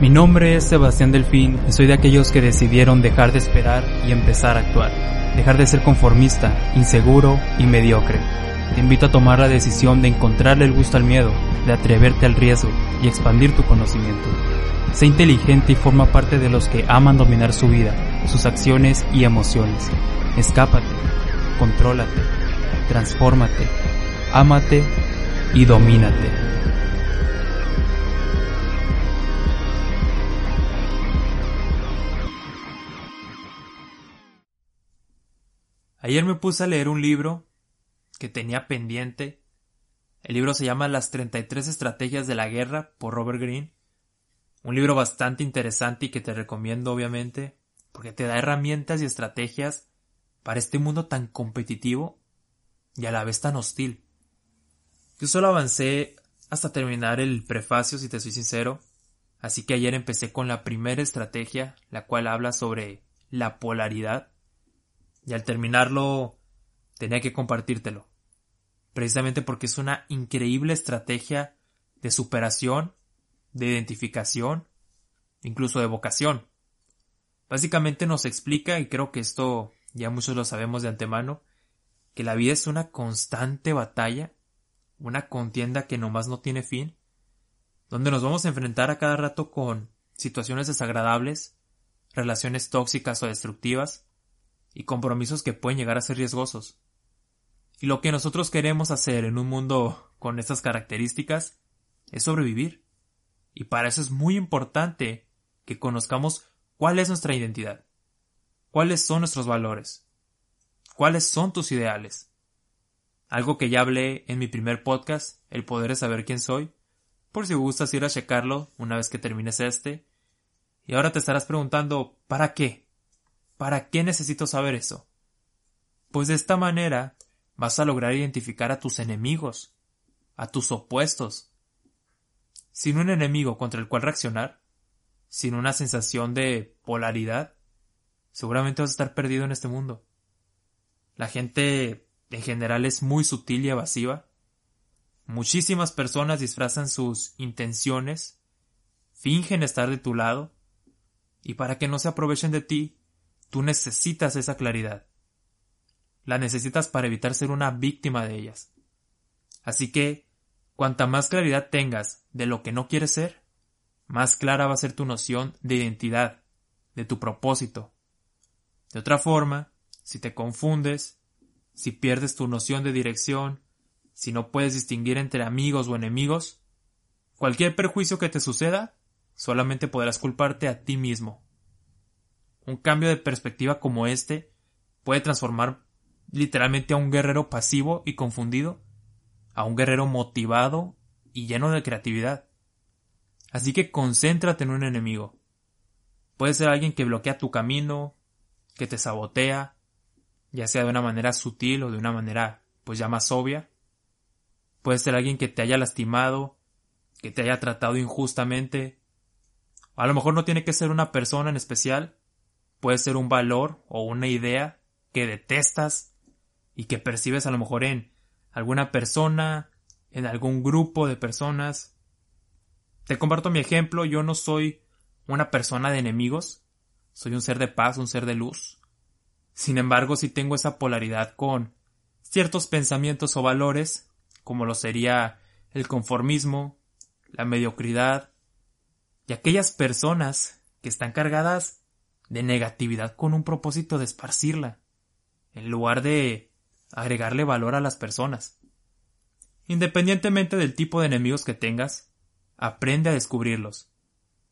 mi nombre es Sebastián Delfín y soy de aquellos que decidieron dejar de esperar y empezar a actuar. Dejar de ser conformista, inseguro y mediocre. Te invito a tomar la decisión de encontrarle el gusto al miedo, de atreverte al riesgo y expandir tu conocimiento. Sé inteligente y forma parte de los que aman dominar su vida, sus acciones y emociones. Escápate, contrólate, transfórmate, ámate y domínate. Ayer me puse a leer un libro que tenía pendiente. El libro se llama Las 33 estrategias de la guerra por Robert Greene. Un libro bastante interesante y que te recomiendo obviamente porque te da herramientas y estrategias para este mundo tan competitivo y a la vez tan hostil. Yo solo avancé hasta terminar el prefacio, si te soy sincero, así que ayer empecé con la primera estrategia, la cual habla sobre la polaridad, y al terminarlo tenía que compartírtelo, precisamente porque es una increíble estrategia de superación, de identificación, incluso de vocación. Básicamente nos explica, y creo que esto ya muchos lo sabemos de antemano, que la vida es una constante batalla una contienda que nomás no tiene fin, donde nos vamos a enfrentar a cada rato con situaciones desagradables, relaciones tóxicas o destructivas, y compromisos que pueden llegar a ser riesgosos. Y lo que nosotros queremos hacer en un mundo con estas características es sobrevivir. Y para eso es muy importante que conozcamos cuál es nuestra identidad, cuáles son nuestros valores, cuáles son tus ideales, algo que ya hablé en mi primer podcast, El poder de saber quién soy, por si gustas ir a checarlo una vez que termines este. Y ahora te estarás preguntando, ¿para qué? ¿Para qué necesito saber eso? Pues de esta manera vas a lograr identificar a tus enemigos, a tus opuestos. Sin un enemigo contra el cual reaccionar, sin una sensación de polaridad, seguramente vas a estar perdido en este mundo. La gente en general es muy sutil y evasiva. Muchísimas personas disfrazan sus intenciones, fingen estar de tu lado, y para que no se aprovechen de ti, tú necesitas esa claridad. La necesitas para evitar ser una víctima de ellas. Así que, cuanta más claridad tengas de lo que no quieres ser, más clara va a ser tu noción de identidad, de tu propósito. De otra forma, si te confundes, si pierdes tu noción de dirección, si no puedes distinguir entre amigos o enemigos, cualquier perjuicio que te suceda, solamente podrás culparte a ti mismo. Un cambio de perspectiva como este puede transformar literalmente a un guerrero pasivo y confundido a un guerrero motivado y lleno de creatividad. Así que concéntrate en un enemigo. Puede ser alguien que bloquea tu camino, que te sabotea, ya sea de una manera sutil o de una manera pues ya más obvia. Puede ser alguien que te haya lastimado, que te haya tratado injustamente. A lo mejor no tiene que ser una persona en especial, puede ser un valor o una idea que detestas y que percibes a lo mejor en alguna persona, en algún grupo de personas. Te comparto mi ejemplo, yo no soy una persona de enemigos, soy un ser de paz, un ser de luz. Sin embargo, si tengo esa polaridad con ciertos pensamientos o valores, como lo sería el conformismo, la mediocridad, y aquellas personas que están cargadas de negatividad con un propósito de esparcirla, en lugar de agregarle valor a las personas. Independientemente del tipo de enemigos que tengas, aprende a descubrirlos.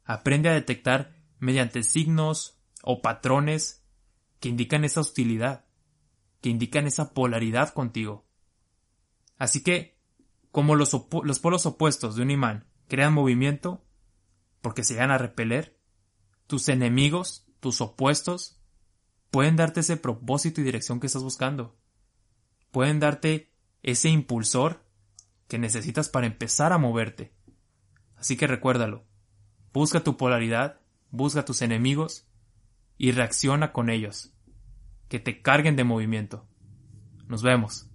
Aprende a detectar mediante signos o patrones que indican esa hostilidad, que indican esa polaridad contigo. Así que, como los, los polos opuestos de un imán crean movimiento, porque se llegan a repeler, tus enemigos, tus opuestos, pueden darte ese propósito y dirección que estás buscando. Pueden darte ese impulsor que necesitas para empezar a moverte. Así que recuérdalo. Busca tu polaridad, busca tus enemigos y reacciona con ellos. Que te carguen de movimiento. Nos vemos.